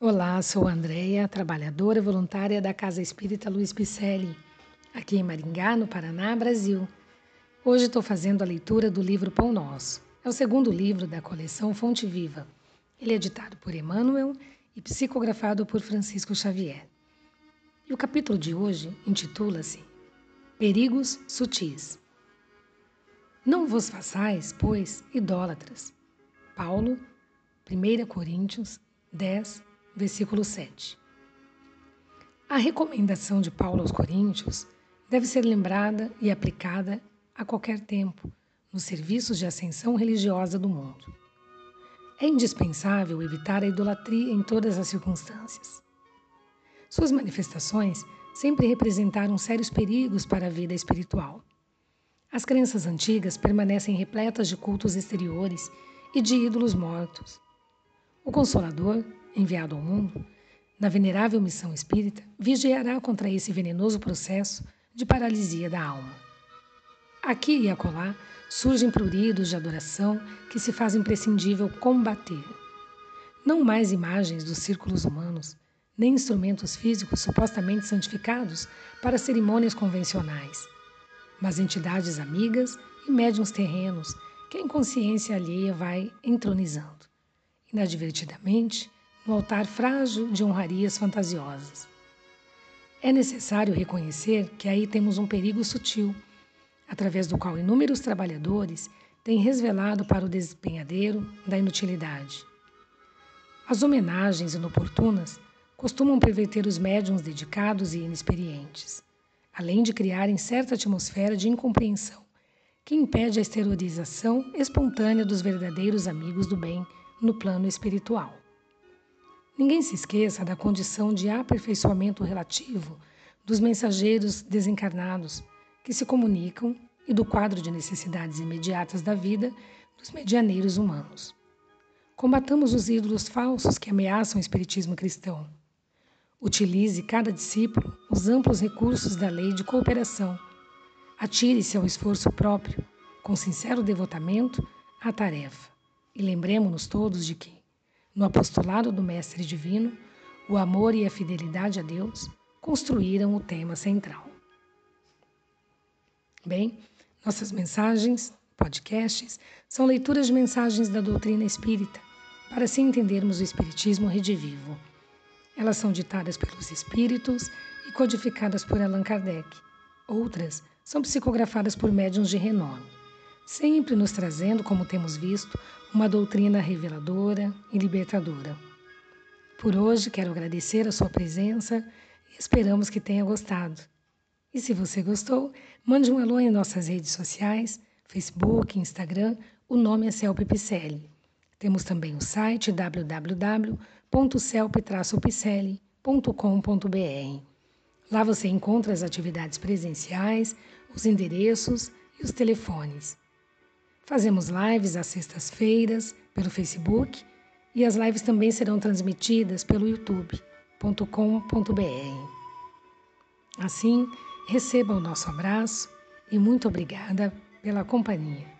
Olá, sou Andréia, trabalhadora voluntária da Casa Espírita Luiz Picelli, aqui em Maringá, no Paraná, Brasil. Hoje estou fazendo a leitura do livro Pão Nosso. É o segundo livro da coleção Fonte Viva. Ele é editado por Emmanuel e psicografado por Francisco Xavier. E o capítulo de hoje intitula-se Perigos Sutis. Não vos façais, pois, idólatras. Paulo, 1 Coríntios 10, versículo 7. A recomendação de Paulo aos Coríntios deve ser lembrada e aplicada a qualquer tempo nos serviços de ascensão religiosa do mundo. É indispensável evitar a idolatria em todas as circunstâncias. Suas manifestações sempre representaram sérios perigos para a vida espiritual. As crenças antigas permanecem repletas de cultos exteriores e de ídolos mortos. O Consolador enviado ao mundo, na venerável missão espírita, vigiará contra esse venenoso processo de paralisia da alma. Aqui e acolá surgem pruridos de adoração que se faz imprescindível combater. Não mais imagens dos círculos humanos, nem instrumentos físicos supostamente santificados para cerimônias convencionais, mas entidades amigas e médiums terrenos que a inconsciência alheia vai entronizando. Inadvertidamente, no altar frágil de honrarias fantasiosas. É necessário reconhecer que aí temos um perigo sutil, através do qual inúmeros trabalhadores têm resvelado para o despenhadeiro da inutilidade. As homenagens inoportunas costumam perverter os médiums dedicados e inexperientes, além de criarem certa atmosfera de incompreensão que impede a exteriorização espontânea dos verdadeiros amigos do bem no plano espiritual. Ninguém se esqueça da condição de aperfeiçoamento relativo dos mensageiros desencarnados que se comunicam e do quadro de necessidades imediatas da vida dos medianeiros humanos. Combatamos os ídolos falsos que ameaçam o espiritismo cristão. Utilize cada discípulo os amplos recursos da lei de cooperação. Atire-se ao esforço próprio, com sincero devotamento, à tarefa. E lembremos-nos todos de que, no apostolado do Mestre Divino, o amor e a fidelidade a Deus construíram o tema central. Bem, nossas mensagens, podcasts, são leituras de mensagens da doutrina espírita, para assim entendermos o Espiritismo redivivo. Elas são ditadas pelos espíritos e codificadas por Allan Kardec. Outras são psicografadas por médiuns de renome sempre nos trazendo, como temos visto, uma doutrina reveladora e libertadora. Por hoje, quero agradecer a sua presença e esperamos que tenha gostado. E se você gostou, mande um alô em nossas redes sociais, Facebook, Instagram, o nome é Celpe Picelli. Temos também o site www.celpe-picelli.com.br. Lá você encontra as atividades presenciais, os endereços e os telefones. Fazemos lives às sextas-feiras pelo Facebook e as lives também serão transmitidas pelo youtube.com.br. Assim, receba o nosso abraço e muito obrigada pela companhia.